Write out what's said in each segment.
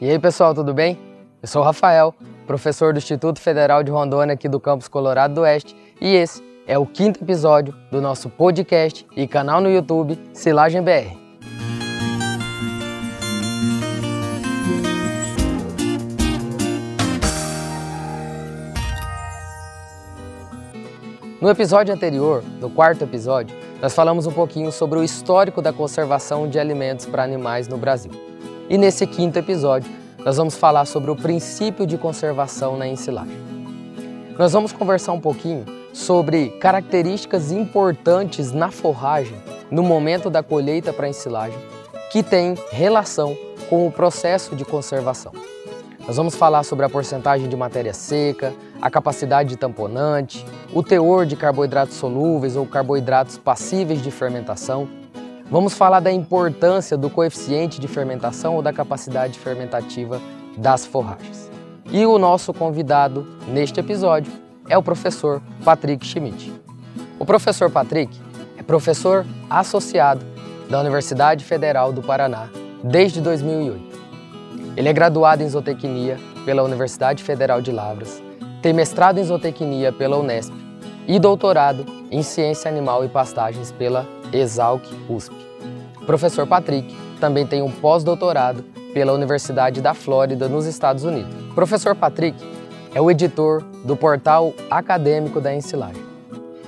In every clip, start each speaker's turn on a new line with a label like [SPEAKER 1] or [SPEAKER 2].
[SPEAKER 1] E aí, pessoal, tudo bem? Eu sou o Rafael, professor do Instituto Federal de Rondônia aqui do campus Colorado do Oeste, e esse é o quinto episódio do nosso podcast e canal no YouTube Silagem BR. No episódio anterior, no quarto episódio, nós falamos um pouquinho sobre o histórico da conservação de alimentos para animais no Brasil. E nesse quinto episódio, nós vamos falar sobre o princípio de conservação na ensilagem. Nós vamos conversar um pouquinho sobre características importantes na forragem no momento da colheita para ensilagem que tem relação com o processo de conservação. Nós vamos falar sobre a porcentagem de matéria seca, a capacidade de tamponante, o teor de carboidratos solúveis ou carboidratos passíveis de fermentação. Vamos falar da importância do coeficiente de fermentação ou da capacidade fermentativa das forragens. E o nosso convidado neste episódio é o professor Patrick Schmidt. O professor Patrick é professor associado da Universidade Federal do Paraná desde 2008 ele é graduado em zootecnia pela Universidade Federal de Lavras, tem mestrado em zootecnia pela Unesp e doutorado em ciência animal e pastagens pela Exalc USP. O professor Patrick também tem um pós-doutorado pela Universidade da Flórida, nos Estados Unidos. O professor Patrick é o editor do portal acadêmico da ensilagem.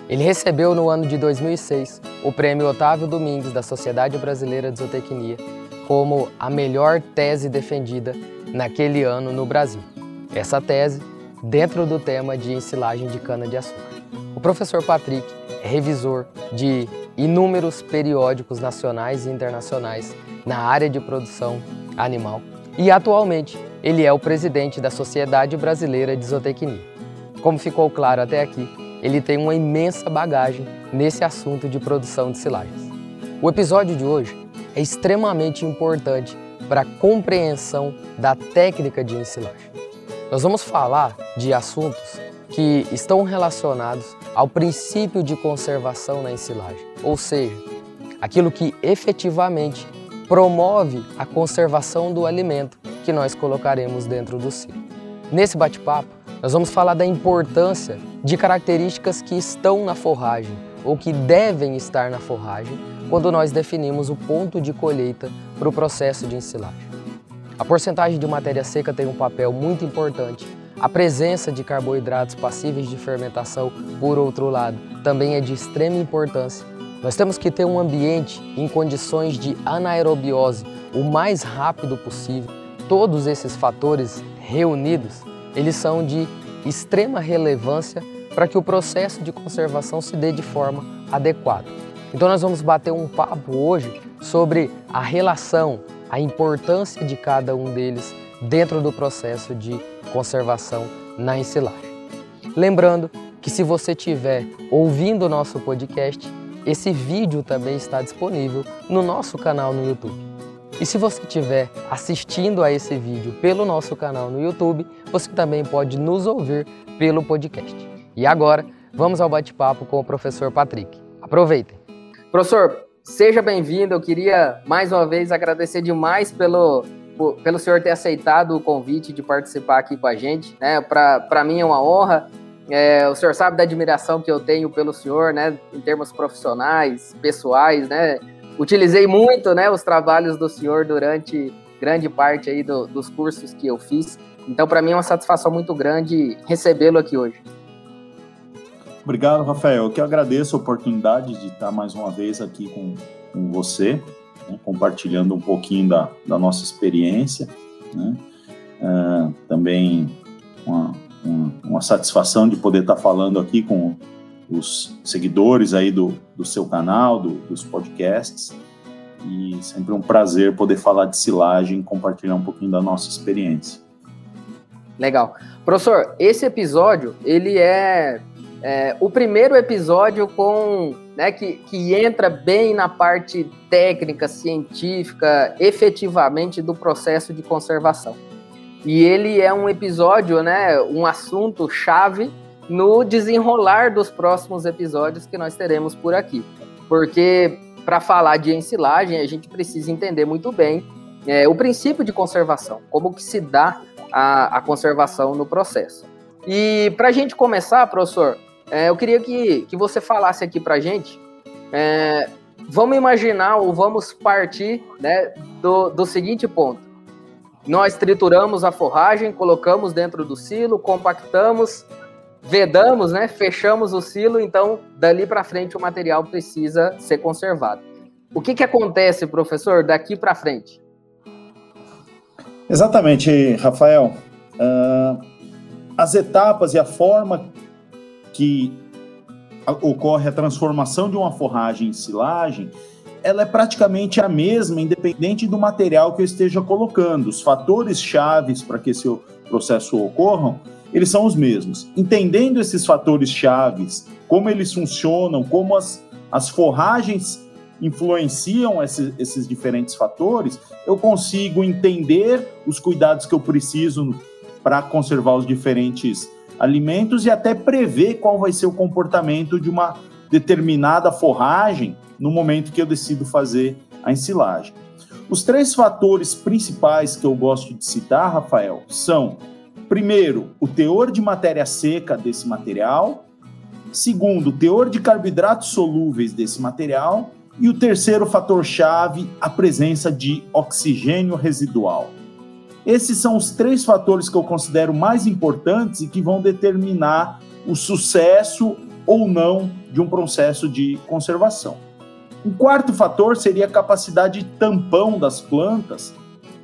[SPEAKER 1] Ele recebeu no ano de 2006 o prêmio Otávio Domingues da Sociedade Brasileira de Zootecnia como a melhor tese defendida naquele ano no Brasil. Essa tese dentro do tema de ensilagem de cana-de-açúcar. O professor Patrick revisor de inúmeros periódicos nacionais e internacionais na área de produção animal e atualmente ele é o presidente da Sociedade Brasileira de Zootecnia. Como ficou claro até aqui, ele tem uma imensa bagagem nesse assunto de produção de silagens. O episódio de hoje é extremamente importante para a compreensão da técnica de ensilagem. Nós vamos falar de assuntos que estão relacionados ao princípio de conservação na ensilagem, ou seja, aquilo que efetivamente promove a conservação do alimento que nós colocaremos dentro do silo. Nesse bate-papo, nós vamos falar da importância de características que estão na forragem ou que devem estar na forragem quando nós definimos o ponto de colheita para o processo de ensilagem. A porcentagem de matéria seca tem um papel muito importante. A presença de carboidratos passíveis de fermentação, por outro lado, também é de extrema importância. Nós temos que ter um ambiente em condições de anaerobiose o mais rápido possível. Todos esses fatores reunidos, eles são de extrema relevância para que o processo de conservação se dê de forma adequada. Então nós vamos bater um papo hoje sobre a relação, a importância de cada um deles dentro do processo de conservação na ensilagem. Lembrando que se você estiver ouvindo o nosso podcast, esse vídeo também está disponível no nosso canal no YouTube. E se você estiver assistindo a esse vídeo pelo nosso canal no YouTube, você também pode nos ouvir pelo podcast. E agora, vamos ao bate-papo com o professor Patrick. Aproveitem! Professor, seja bem-vindo. Eu queria mais uma vez agradecer demais pelo, pelo senhor ter aceitado o convite de participar aqui com a gente. Né? Para mim é uma honra. É, o senhor sabe da admiração que eu tenho pelo senhor, né, em termos profissionais, pessoais, né? Utilizei muito, né, os trabalhos do senhor durante grande parte aí do, dos cursos que eu fiz. Então, para mim é uma satisfação muito grande recebê-lo aqui hoje.
[SPEAKER 2] Obrigado, Rafael. Eu que agradeço a oportunidade de estar mais uma vez aqui com, com você, né, compartilhando um pouquinho da, da nossa experiência. Né? Uh, também uma, uma, uma, satisfação de poder estar falando aqui com os seguidores aí do, do seu canal, do, dos podcasts. E sempre um prazer poder falar de silagem compartilhar um pouquinho da nossa experiência.
[SPEAKER 1] Legal. Professor, esse episódio, ele é é, o primeiro episódio com né, que, que entra bem na parte técnica, científica, efetivamente do processo de conservação. E ele é um episódio, né, um assunto chave no desenrolar dos próximos episódios que nós teremos por aqui. Porque para falar de ensilagem, a gente precisa entender muito bem
[SPEAKER 3] é, o princípio de conservação, como que se dá a, a conservação no processo. E para a gente começar, professor, é, eu queria que, que você falasse aqui para a gente, é, vamos imaginar ou vamos partir né, do, do seguinte ponto. Nós trituramos a forragem, colocamos dentro do silo, compactamos, vedamos, né, fechamos o silo, então dali para frente o material precisa ser conservado. O que, que acontece, professor, daqui para frente?
[SPEAKER 2] Exatamente, Rafael. Uh, as etapas e a forma que ocorre a transformação de uma forragem em silagem, ela é praticamente a mesma, independente do material que eu esteja colocando. Os fatores chaves para que esse processo ocorra, eles são os mesmos. Entendendo esses fatores chaves, como eles funcionam, como as, as forragens influenciam esses, esses diferentes fatores, eu consigo entender os cuidados que eu preciso para conservar os diferentes alimentos e até prever qual vai ser o comportamento de uma determinada forragem no momento que eu decido fazer a ensilagem. Os três fatores principais que eu gosto de citar, Rafael, são: primeiro, o teor de matéria seca desse material, segundo, o teor de carboidratos solúveis desse material, e o terceiro fator-chave, a presença de oxigênio residual. Esses são os três fatores que eu considero mais importantes e que vão determinar o sucesso ou não de um processo de conservação. Um quarto fator seria a capacidade de tampão das plantas,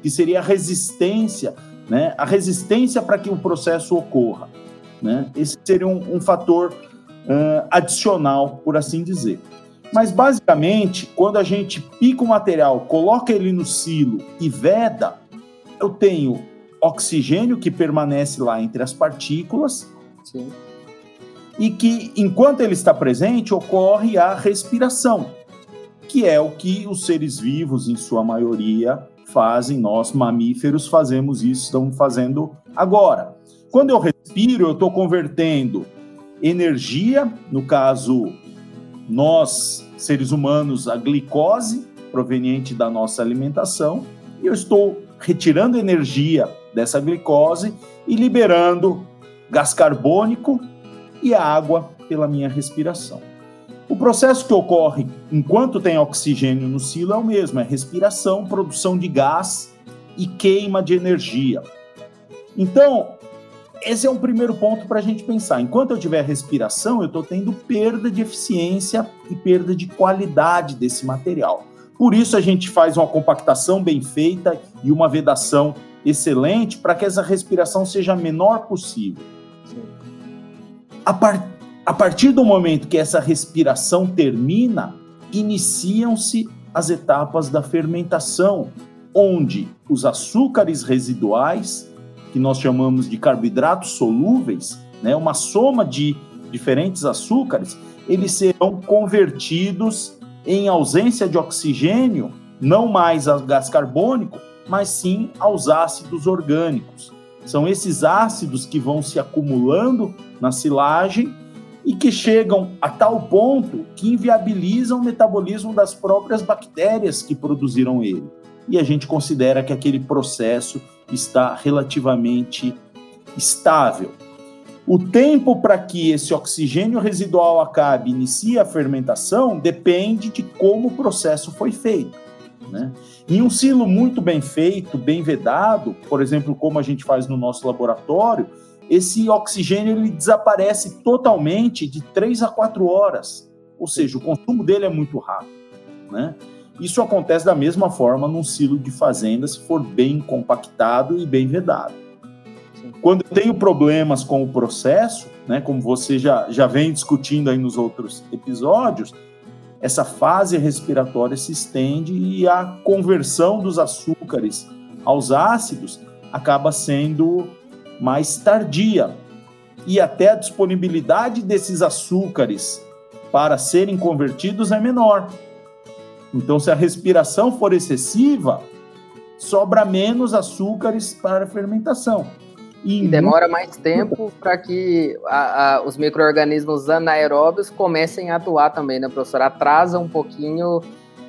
[SPEAKER 2] que seria a resistência, né? a resistência para que o processo ocorra. Né? Esse seria um, um fator uh, adicional, por assim dizer. Mas basicamente, quando a gente pica o material, coloca ele no silo e veda, eu tenho oxigênio que permanece lá entre as partículas. Sim. E que, enquanto ele está presente, ocorre a respiração, que é o que os seres vivos, em sua maioria, fazem. Nós, mamíferos, fazemos isso, estamos fazendo agora. Quando eu respiro, eu estou convertendo energia, no caso nós, seres humanos, a glicose proveniente da nossa alimentação, e eu estou retirando energia dessa glicose e liberando gás carbônico e água pela minha respiração. O processo que ocorre enquanto tem oxigênio no silo é o mesmo: é respiração, produção de gás e queima de energia. Então, esse é um primeiro ponto para a gente pensar. Enquanto eu tiver respiração, eu estou tendo perda de eficiência e perda de qualidade desse material. Por isso a gente faz uma compactação bem feita e uma vedação excelente para que essa respiração seja a menor possível. A, par a partir do momento que essa respiração termina, iniciam-se as etapas da fermentação, onde os açúcares residuais que nós chamamos de carboidratos solúveis, né, uma soma de diferentes açúcares, eles serão convertidos em ausência de oxigênio, não mais a gás carbônico, mas sim aos ácidos orgânicos. São esses ácidos que vão se acumulando na silagem e que chegam a tal ponto que inviabilizam o metabolismo das próprias bactérias que produziram ele. E a gente considera que aquele processo está relativamente estável. O tempo para que esse oxigênio residual acabe e inicie a fermentação depende de como o processo foi feito. Né? Em um silo muito bem feito, bem vedado, por exemplo, como a gente faz no nosso laboratório, esse oxigênio ele desaparece totalmente de 3 a 4 horas. Ou seja, o consumo dele é muito rápido. Né? Isso acontece da mesma forma num silo de fazenda, se for bem compactado e bem vedado. Quando eu tenho problemas com o processo, né, como você já, já vem discutindo aí nos outros episódios, essa fase respiratória se estende e a conversão dos açúcares aos ácidos acaba sendo mais tardia. E até a disponibilidade desses açúcares para serem convertidos é menor. Então, se a respiração for excessiva, sobra menos açúcares para a fermentação.
[SPEAKER 3] E, demora mais tempo para que a, a, os micro-organismos anaeróbios comecem a atuar também, né, professor? Atrasa um pouquinho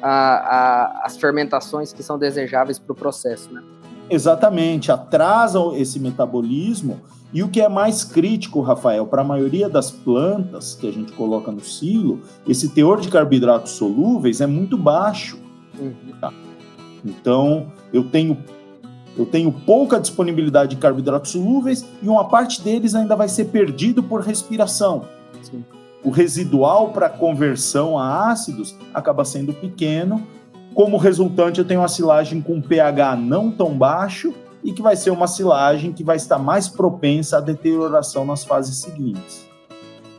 [SPEAKER 3] a, as fermentações que são desejáveis para o processo, né?
[SPEAKER 2] Exatamente, atrasam esse metabolismo. E o que é mais crítico, Rafael, para a maioria das plantas que a gente coloca no silo, esse teor de carboidratos solúveis é muito baixo. Uhum. Tá? Então, eu tenho eu tenho pouca disponibilidade de carboidratos solúveis e uma parte deles ainda vai ser perdido por respiração. Sim. O residual para conversão a ácidos acaba sendo pequeno. Como resultante, eu tenho uma silagem com pH não tão baixo e que vai ser uma silagem que vai estar mais propensa à deterioração nas fases seguintes.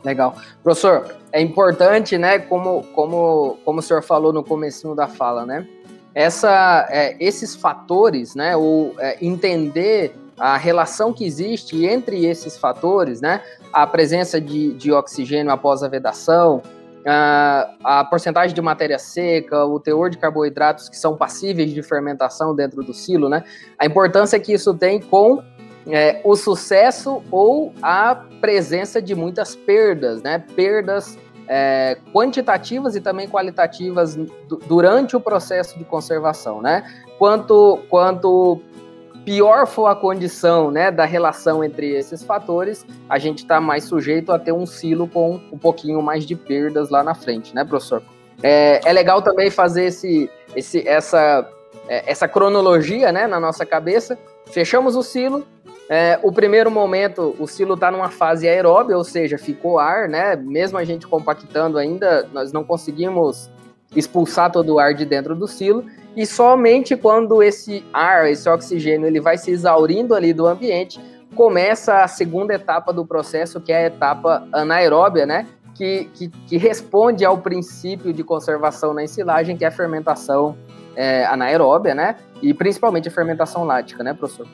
[SPEAKER 3] Legal. Professor, é importante, né, como, como, como o senhor falou no começo da fala, né, essa, é, esses fatores, né, ou é, entender a relação que existe entre esses fatores, né, a presença de, de oxigênio após a vedação, a, a porcentagem de matéria seca, o teor de carboidratos que são passíveis de fermentação dentro do silo, né, a importância que isso tem com é, o sucesso ou a presença de muitas perdas, né, perdas é, quantitativas e também qualitativas durante o processo de conservação, né? Quanto, quanto pior for a condição né, da relação entre esses fatores, a gente está mais sujeito a ter um silo com um pouquinho mais de perdas lá na frente, né, professor? É, é legal também fazer esse, esse, essa, é, essa cronologia né, na nossa cabeça. Fechamos o silo, é, o primeiro momento, o silo está numa fase aeróbia, ou seja, ficou ar, né? Mesmo a gente compactando ainda, nós não conseguimos expulsar todo o ar de dentro do silo. E somente quando esse ar, esse oxigênio, ele vai se exaurindo ali do ambiente, começa a segunda etapa do processo, que é a etapa anaeróbia, né? Que, que, que responde ao princípio de conservação na ensilagem, que é a fermentação é, anaeróbia, né? E principalmente a fermentação lática, né, professor?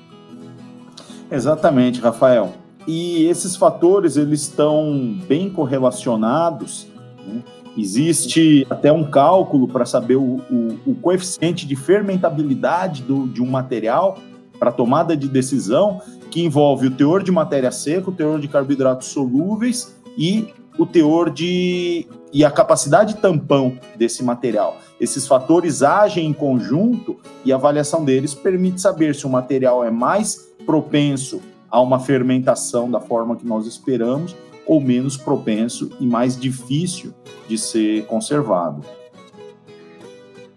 [SPEAKER 2] Exatamente, Rafael. E esses fatores eles estão bem correlacionados. Né? Existe até um cálculo para saber o, o, o, coeficiente de fermentabilidade do, de um material para tomada de decisão, que envolve o teor de matéria seca, o teor de carboidratos solúveis e o teor de e a capacidade tampão desse material. Esses fatores agem em conjunto e a avaliação deles permite saber se o material é mais propenso a uma fermentação da forma que nós esperamos ou menos propenso e mais difícil de ser conservado.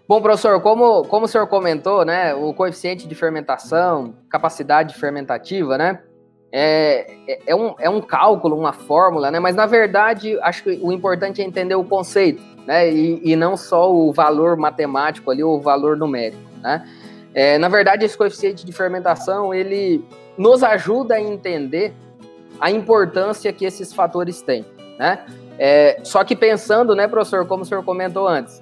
[SPEAKER 3] Bom, professor, como, como o senhor comentou, né, o coeficiente de fermentação, capacidade fermentativa, né, é, é, é, um, é um cálculo, uma fórmula, né, mas na verdade acho que o importante é entender o conceito, né, e, e não só o valor matemático ali, ou o valor numérico, né. É, na verdade, esse coeficiente de fermentação ele nos ajuda a entender a importância que esses fatores têm, né? É, só que pensando, né, professor, como o senhor comentou antes,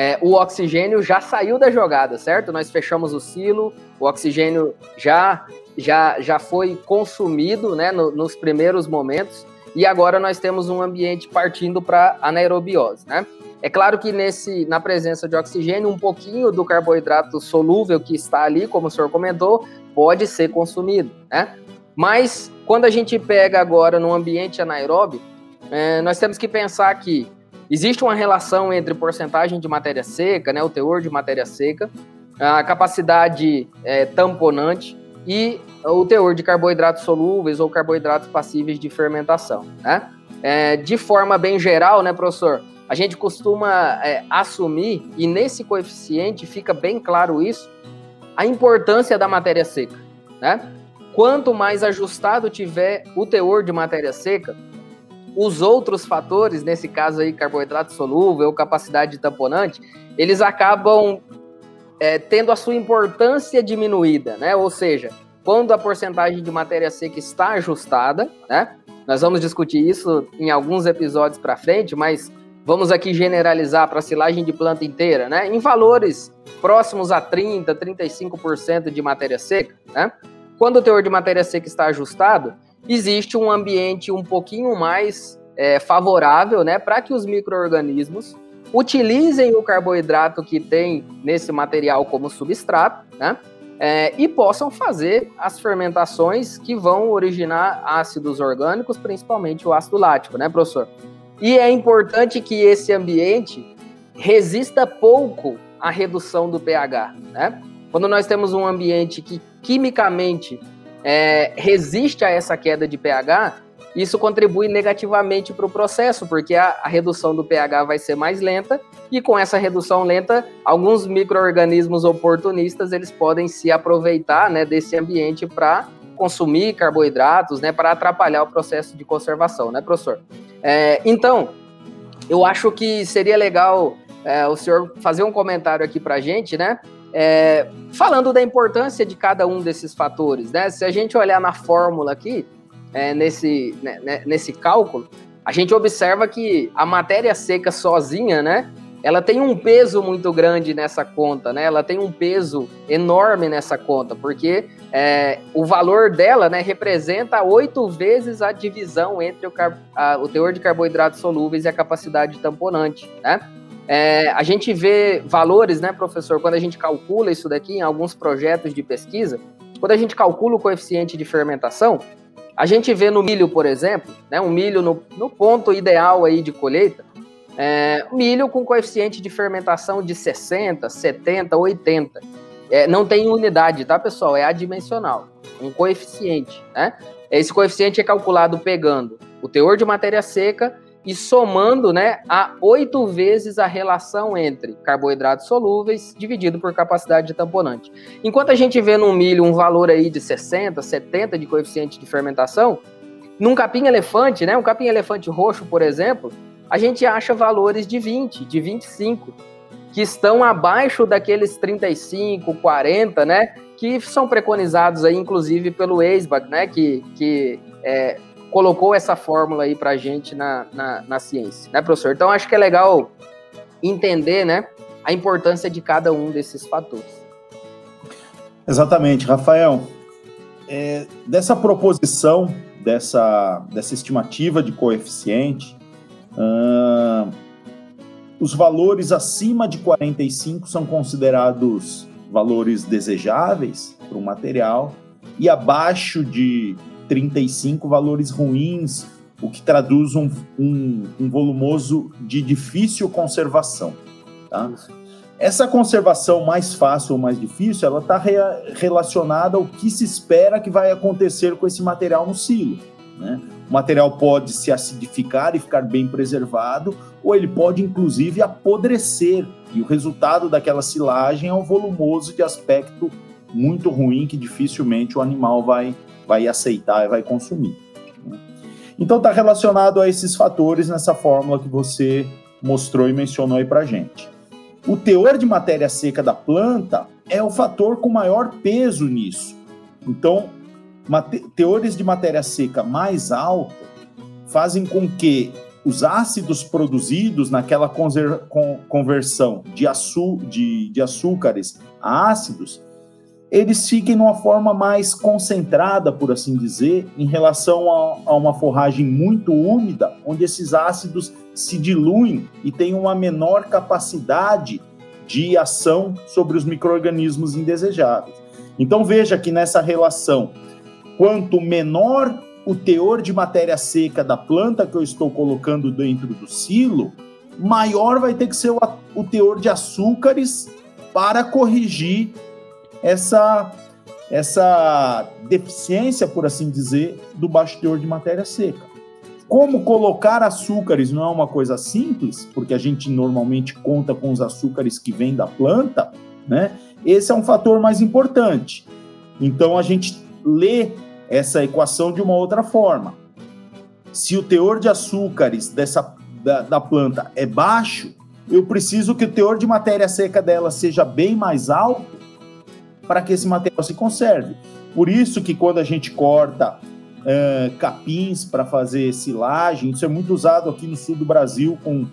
[SPEAKER 3] é, o oxigênio já saiu da jogada, certo? Nós fechamos o silo, o oxigênio já já, já foi consumido, né, no, nos primeiros momentos, e agora nós temos um ambiente partindo para anaerobiose, né? É claro que nesse, na presença de oxigênio, um pouquinho do carboidrato solúvel que está ali, como o senhor comentou, pode ser consumido, né? Mas quando a gente pega agora no ambiente anaeróbio, é, nós temos que pensar que existe uma relação entre porcentagem de matéria seca, né, o teor de matéria seca, a capacidade é, tamponante e o teor de carboidratos solúveis ou carboidratos passíveis de fermentação, né? É, de forma bem geral, né, professor? a gente costuma é, assumir, e nesse coeficiente fica bem claro isso, a importância da matéria seca. Né? Quanto mais ajustado tiver o teor de matéria seca, os outros fatores, nesse caso aí, carboidrato solúvel, capacidade tamponante, eles acabam é, tendo a sua importância diminuída, né? Ou seja, quando a porcentagem de matéria seca está ajustada, né? Nós vamos discutir isso em alguns episódios para frente, mas vamos aqui generalizar para silagem de planta inteira, né? Em valores próximos a 30, 35% de matéria seca, né? Quando o teor de matéria seca está ajustado, existe um ambiente um pouquinho mais é, favorável, né, para que os micro-organismos utilizem o carboidrato que tem nesse material como substrato, né? É, e possam fazer as fermentações que vão originar ácidos orgânicos, principalmente o ácido lático, né, professor? E é importante que esse ambiente resista pouco à redução do pH, né? Quando nós temos um ambiente que quimicamente é, resiste a essa queda de pH, isso contribui negativamente para o processo, porque a, a, redução do pH vai ser mais lenta, e com essa redução lenta, alguns micro-organismos oportunistas eles podem se aproveitar né, desse ambiente para consumir carboidratos, né, para atrapalhar o processo de conservação, né, professor? É, então, eu acho que seria legal é, o senhor fazer um comentário aqui para a gente, né? É, falando da importância de cada um desses fatores, né? Se a gente olhar na fórmula aqui, é, nesse, né, né, nesse cálculo, a gente observa que a matéria seca sozinha, né? Ela tem um peso muito grande nessa conta, né? Ela tem um peso enorme nessa conta, porque é, o valor dela, né, representa oito vezes a divisão entre o, a, o teor de carboidratos solúveis e a capacidade tamponante, né? É, a gente vê valores, né, professor, quando a gente calcula isso daqui em alguns projetos de pesquisa, quando a gente calcula o coeficiente de fermentação, a gente vê no milho, por exemplo, né, um milho no, no ponto ideal aí de colheita, é, milho com coeficiente de fermentação de 60, 70, 80. É, não tem unidade, tá, pessoal? É adimensional, um coeficiente, né? Esse coeficiente é calculado pegando o teor de matéria seca e somando né, a oito vezes a relação entre carboidratos solúveis dividido por capacidade de tamponante. Enquanto a gente vê no milho um valor aí de 60, 70 de coeficiente de fermentação, num capim-elefante, né, um capim-elefante roxo, por exemplo, a gente acha valores de 20, de 25, que estão abaixo daqueles 35, 40, né, que são preconizados aí, inclusive, pelo ESBAG, né, que, que é, colocou essa fórmula aí para a gente na, na, na, ciência, né, professor? Então, acho que é legal entender, né, a importância de cada um desses fatores.
[SPEAKER 2] Exatamente, Rafael. É, dessa proposição, dessa, dessa estimativa de coeficiente, uh, os valores acima de 45 são considerados valores desejáveis para o material e abaixo de 35 valores ruins, o que traduz um, um, um volumoso de difícil conservação. Tá? Essa conservação mais fácil ou mais difícil, ela está re relacionada ao que se espera que vai acontecer com esse material no silo. Né? O material pode se acidificar e ficar bem preservado, ou ele pode inclusive apodrecer, e o resultado daquela silagem é um volumoso de aspecto muito ruim que dificilmente o animal vai, vai aceitar e vai consumir. Né? Então está relacionado a esses fatores nessa fórmula que você mostrou e mencionou aí para gente. O teor de matéria seca da planta é o fator com maior peso nisso. Então, teores de matéria seca mais alta fazem com que os ácidos produzidos naquela conversão de, de, de açúcares a ácidos eles fiquem numa forma mais concentrada, por assim dizer, em relação a, a, uma forragem muito úmida, onde esses ácidos se diluem e têm uma menor capacidade de ação sobre os micro-organismos indesejáveis. Então veja que nessa relação, quanto menor o teor de matéria seca da planta que eu estou colocando dentro do silo, maior vai ter que ser o, o teor de açúcares para corrigir essa, essa deficiência, por assim dizer, do baixo teor de matéria seca. Como colocar açúcares não é uma coisa simples, porque a gente normalmente conta com os açúcares que vêm da planta, né? Esse é um fator mais importante. Então a gente lê essa equação de uma outra forma. Se o teor de açúcares dessa da, da planta é baixo, eu preciso que o teor de matéria seca dela seja bem mais alto para que esse material se conserve. Por isso que quando a gente corta uh, capins para fazer silagem, isso é muito usado aqui no sul do Brasil com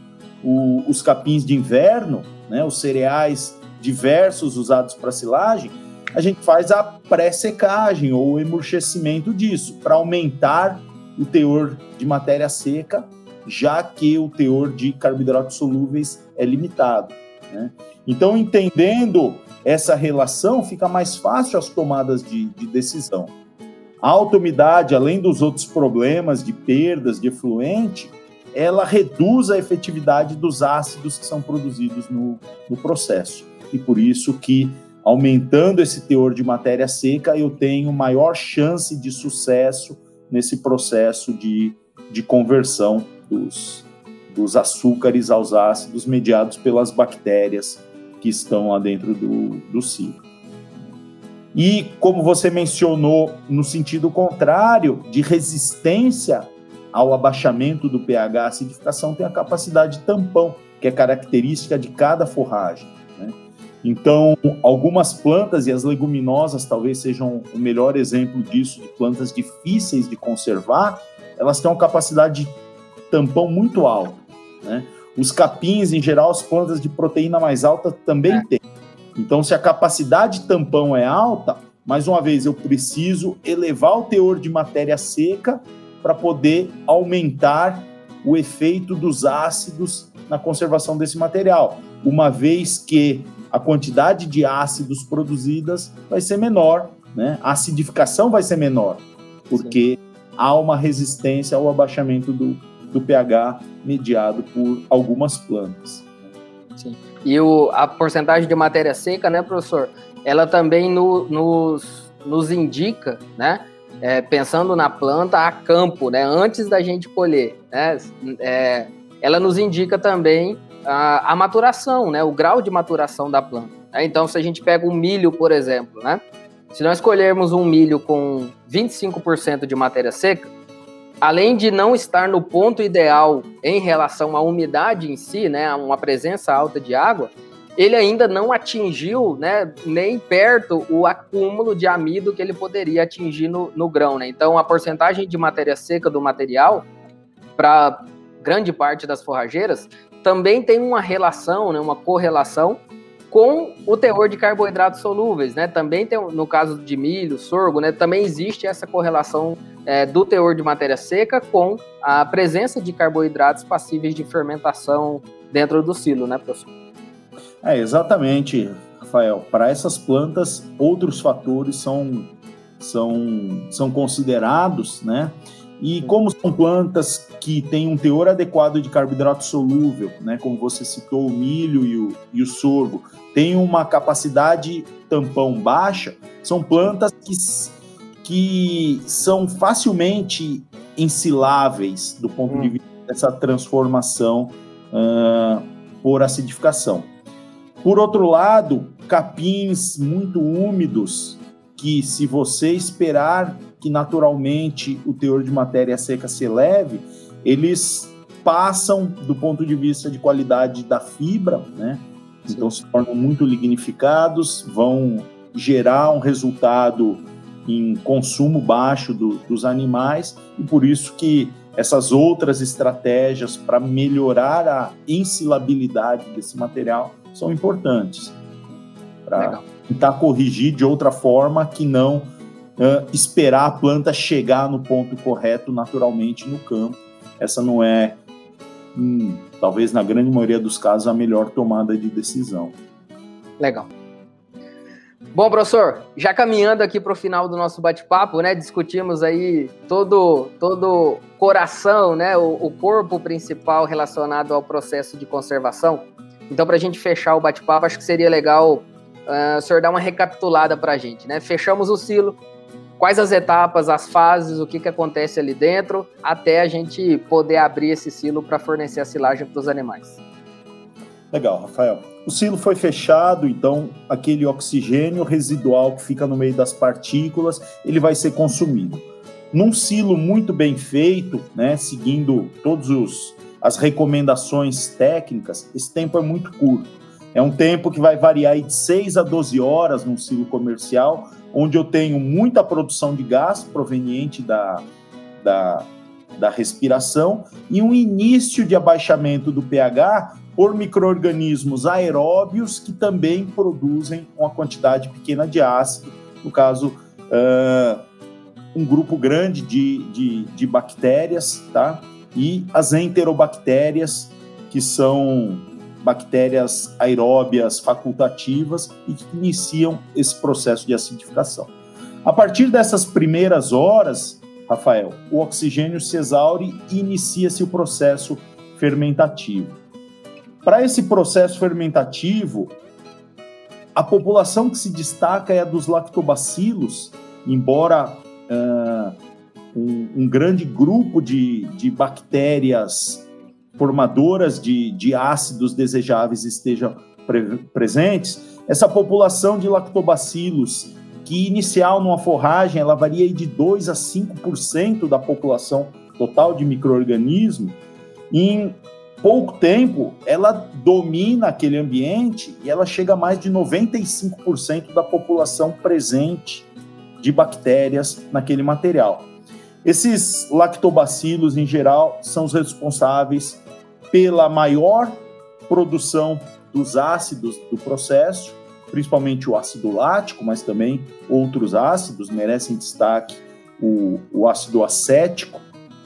[SPEAKER 2] o, os capins de inverno, né, os cereais diversos usados para silagem, a gente faz a pré-secagem ou emurchecimento disso, para aumentar o teor de matéria seca, já que o teor de carboidratos solúveis é limitado. Né? Então, entendendo essa relação, fica mais fácil as tomadas de, de decisão. A alta umidade, além dos outros problemas de perdas de efluente, ela reduz a efetividade dos ácidos que são produzidos no, no processo. E por isso que, aumentando esse teor de matéria seca, eu tenho maior chance de sucesso nesse processo de, de conversão dos, dos açúcares aos ácidos mediados pelas bactérias que estão lá dentro do, do ciclo. E, como você mencionou, no sentido contrário, de resistência ao abaixamento do pH, a acidificação tem a capacidade tampão, que é característica de cada forragem. Né? Então, algumas plantas, e as leguminosas talvez sejam o melhor exemplo disso, de plantas difíceis de conservar, elas têm uma capacidade de tampão muito alta. Né? Os capins, em geral, as plantas de proteína mais alta também é. têm. Então, se a capacidade de tampão é alta, mais uma vez, eu preciso elevar o teor de matéria seca para poder aumentar o efeito dos ácidos na conservação desse material, uma vez que a quantidade de ácidos produzidas vai ser menor, né? A acidificação vai ser menor, porque Sim. há uma resistência ao abaixamento do, do pH mediado por algumas plantas.
[SPEAKER 3] Sim. E o, a porcentagem de matéria seca, né, professor? Ela também no, nos, nos indica, né? É, pensando na planta a campo, né? Antes da gente colher, né? É, ela nos indica também a, a, maturação, né? O grau de maturação da planta. Né? Então, se a gente pega um milho, por exemplo, né? Se nós colhermos um milho com 25% de matéria seca, além de não estar no ponto ideal em relação à umidade em si, né, uma presença alta de água, ele ainda não atingiu, né, nem perto o acúmulo de amido que ele poderia atingir no, no grão, né? Então, a porcentagem de matéria seca do material para grande parte das forrageiras também tem uma relação, né, uma correlação com o teor de carboidratos solúveis, né? Também tem, no caso de milho, sorgo, né? Também existe essa correlação é, do teor de matéria seca com a presença de carboidratos passíveis de fermentação dentro do silo, né, professor?
[SPEAKER 2] É, exatamente, Rafael. Para essas plantas, outros fatores são, são, são considerados, né? E como são plantas que têm um teor adequado de carboidrato solúvel, né, como você citou, o milho e o, e o sorgo, têm uma capacidade tampão baixa, são plantas que que são facilmente ensiláveis do ponto hum. de vista dessa transformação uh, por acidificação. Por outro lado, capins muito úmidos, que se você esperar que naturalmente o teor de matéria seca se eleve, eles passam do ponto de vista de qualidade da fibra, né? Então se tornam muito lignificados, vão gerar um resultado em consumo baixo do, dos animais e por isso que essas outras estratégias para melhorar a ensilabilidade desse material são importantes para tentar corrigir de outra forma que não uh, esperar a planta chegar no ponto correto naturalmente no campo. Essa não é, hum, talvez na grande maioria dos casos, a melhor tomada de decisão.
[SPEAKER 3] Legal. Bom, professor, já caminhando aqui para o final do nosso bate-papo, né? Discutimos aí todo todo coração, né? O, o corpo principal relacionado ao processo de conservação. Então, para a gente fechar o bate-papo, acho que seria legal uh, o senhor dar uma recapitulada para a gente, né? Fechamos o silo, quais as etapas, as fases, o que, que acontece ali dentro, até a gente poder abrir esse silo para fornecer a silagem para os animais.
[SPEAKER 2] Legal, Rafael. O silo foi fechado, então aquele oxigênio residual que fica no meio das partículas, ele vai ser consumido. Num silo muito bem feito, né, seguindo todos os as recomendações técnicas, esse tempo é muito curto. É um tempo que vai variar de 6 a 12 horas num silo comercial, onde eu tenho muita produção de gás proveniente da, da, da respiração e um início de abaixamento do pH por micro-organismos aeróbios que também produzem uma quantidade pequena de ácido, no caso, uh, um grupo grande de, de, de bactérias, tá? E as enterobactérias, que são bactérias aeróbias facultativas e que iniciam esse processo de acidificação. A partir dessas primeiras horas, Rafael, o oxigênio se exaure e inicia-se o processo fermentativo. Para esse processo fermentativo, a população que se destaca é a dos lactobacilos, embora uh, um, um, grande grupo de, de bactérias formadoras de, de ácidos desejáveis estejam pre presentes, essa população de lactobacilos, que inicial numa forragem ela varia de 2 a 5% da população total de microorganismo, em pouco tempo ela domina aquele ambiente e ela chega a mais de 95% da população presente de bactérias naquele material. Esses lactobacilos, em geral, são os responsáveis pela maior produção dos ácidos do processo, principalmente o ácido lático, mas também outros ácidos merecem destaque o, o ácido acético,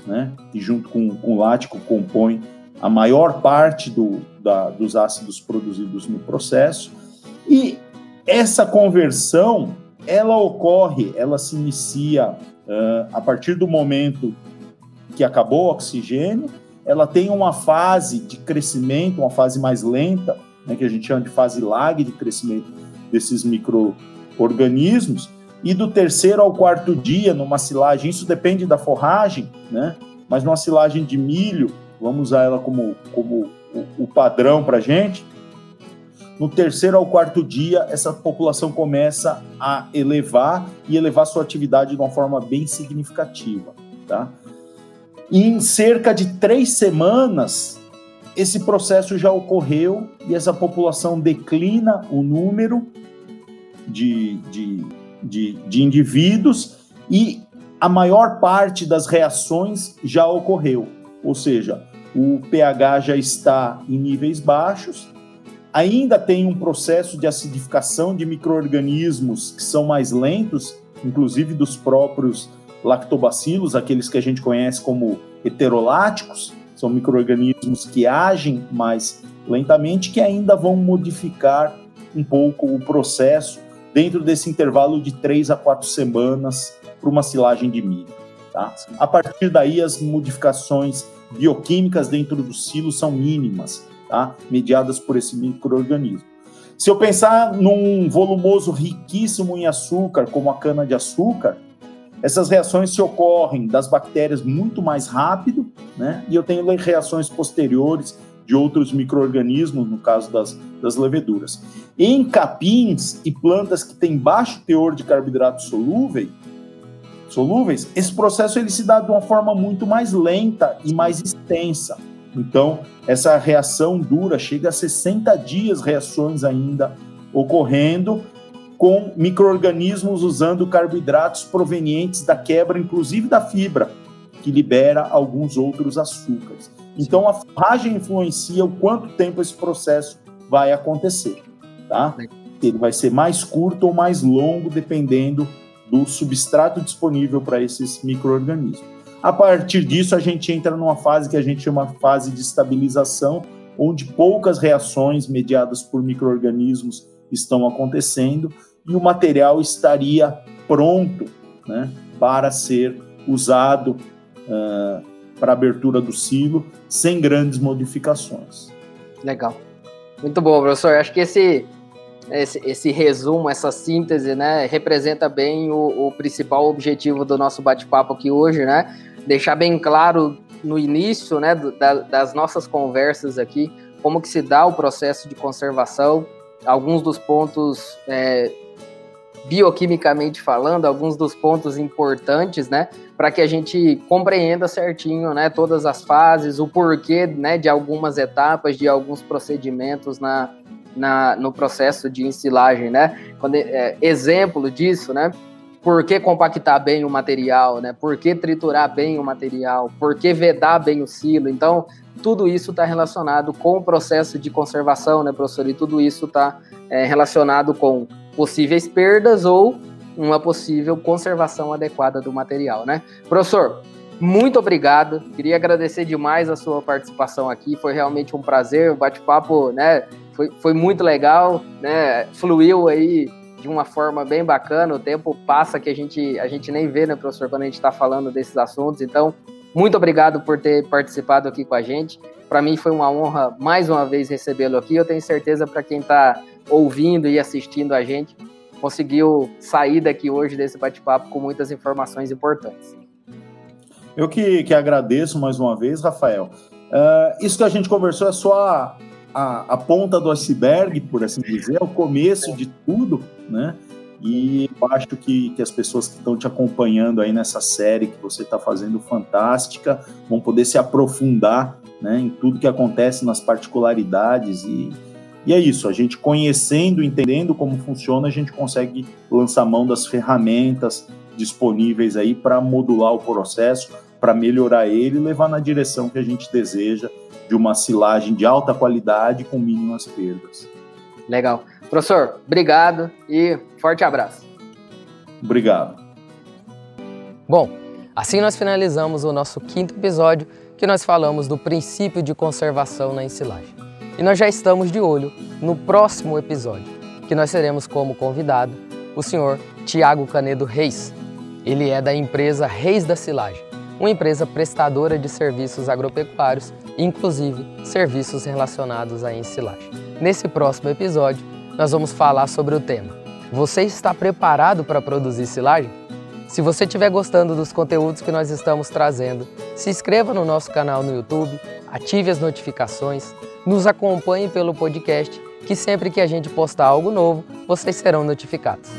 [SPEAKER 2] né, que junto com, com o lático compõe a maior parte do, da, dos ácidos produzidos no processo. E essa conversão, ela ocorre, ela se inicia uh, a partir do momento que acabou o oxigênio, ela tem uma fase de crescimento, uma fase mais lenta, né, que a gente chama de fase lag de crescimento desses micro-organismos, e do terceiro ao quarto dia, numa silagem, isso depende da forragem, né? mas numa silagem de milho, vamos usar ela como, como o, o padrão para gente, no terceiro ao quarto dia, essa população começa a elevar e elevar sua atividade de uma forma bem significativa. Tá? em cerca de três semanas, esse processo já ocorreu e essa população declina o número de, de, de, de indivíduos e a maior parte das reações já ocorreu. Ou seja, o pH já está em níveis baixos, ainda tem um processo de acidificação de micro-organismos que são mais lentos, inclusive dos próprios lactobacilos, aqueles que a gente conhece como heteroláticos, são micro-organismos que agem mais lentamente, que ainda vão modificar um pouco o processo dentro desse intervalo de três a quatro semanas para uma silagem de milho. Tá? A partir daí, as modificações bioquímicas dentro do silo são mínimas, tá? mediadas por esse microorganismo. Se eu pensar num volumoso riquíssimo em açúcar, como a cana-de-açúcar, essas reações se ocorrem das bactérias muito mais rápido, né? E eu tenho reações posteriores de outros micro-organismos, no caso das, das leveduras. Em capins e plantas que têm baixo teor de carboidratos solúveis, solúveis, esse processo ele se dá de uma forma muito mais lenta e mais extensa. Então, essa reação dura, chega a 60 dias reações ainda ocorrendo, com micro-organismos usando carboidratos provenientes da quebra, inclusive da fibra, que libera alguns outros açúcares. Então, a forragem influencia o quanto tempo esse processo vai acontecer, tá? Ele vai ser mais curto ou mais longo, dependendo do substrato disponível para esses micro-organismos. A partir disso, a gente entra numa fase que a gente chama fase de estabilização, onde poucas reações mediadas por micro-organismos estão acontecendo e o material estaria pronto né, para ser usado uh, para abertura do silo sem grandes modificações.
[SPEAKER 3] Legal. Muito bom, professor. Acho que esse, esse, esse resumo, essa síntese, né, representa bem o, o principal objetivo do nosso bate-papo aqui hoje, né? Deixar bem claro no início, né, da, das nossas conversas aqui, como que se dá o processo de conservação, alguns dos pontos é, bioquimicamente falando, alguns dos pontos importantes, né, para que a gente compreenda certinho, né, todas as fases, o porquê, né, de algumas etapas, de alguns procedimentos na, na no processo de ensilagem, né? Quando, é, exemplo disso, né? Por que compactar bem o material, né? Por que triturar bem o material? Por que vedar bem o silo? Então, tudo isso está relacionado com o processo de conservação, né, professor? E tudo isso está é, relacionado com possíveis perdas ou uma possível conservação adequada do material, né? Professor, muito obrigado. Queria agradecer demais a sua participação aqui. Foi realmente um prazer. O bate-papo, né? Foi, foi muito legal, né? Fluiu aí
[SPEAKER 1] de uma forma bem bacana. O tempo passa que a gente, a gente nem vê, né, professor, quando a gente está falando desses assuntos. Então, muito obrigado por ter participado aqui com a gente. Para mim foi uma honra mais uma vez recebê-lo aqui. Eu tenho certeza para quem está ouvindo e assistindo a gente conseguiu sair daqui hoje desse bate-papo com muitas informações importantes.
[SPEAKER 2] Eu que, que agradeço mais uma vez, Rafael. Uh, isso que a gente conversou é só a, a, ponta do iceberg, por assim dizer, é o começo de tudo, né? E eu acho que, que as pessoas que estão te acompanhando aí nessa série que você está fazendo fantástica vão poder se aprofundar né, em tudo que acontece nas particularidades e, e é isso, a gente conhecendo, entendendo como funciona, a gente consegue lançar mão das ferramentas disponíveis aí para modular o processo, para melhorar ele e levar na direção que a gente deseja de uma silagem de alta qualidade com mínimas perdas.
[SPEAKER 1] Legal. Professor, obrigado e forte abraço.
[SPEAKER 2] Obrigado.
[SPEAKER 1] Bom, assim nós finalizamos o nosso quinto episódio que nós falamos do princípio de conservação na ensilagem. E nós já estamos de olho no próximo episódio, que nós teremos como convidado o senhor Tiago Canedo Reis. Ele é da empresa Reis da Silagem, uma empresa prestadora de serviços agropecuários, inclusive serviços relacionados à ensilagem. Nesse próximo episódio, nós vamos falar sobre o tema: Você está preparado para produzir silagem? Se você estiver gostando dos conteúdos que nós estamos trazendo, se inscreva no nosso canal no YouTube, ative as notificações, nos acompanhe pelo podcast, que sempre que a gente postar algo novo, vocês serão notificados.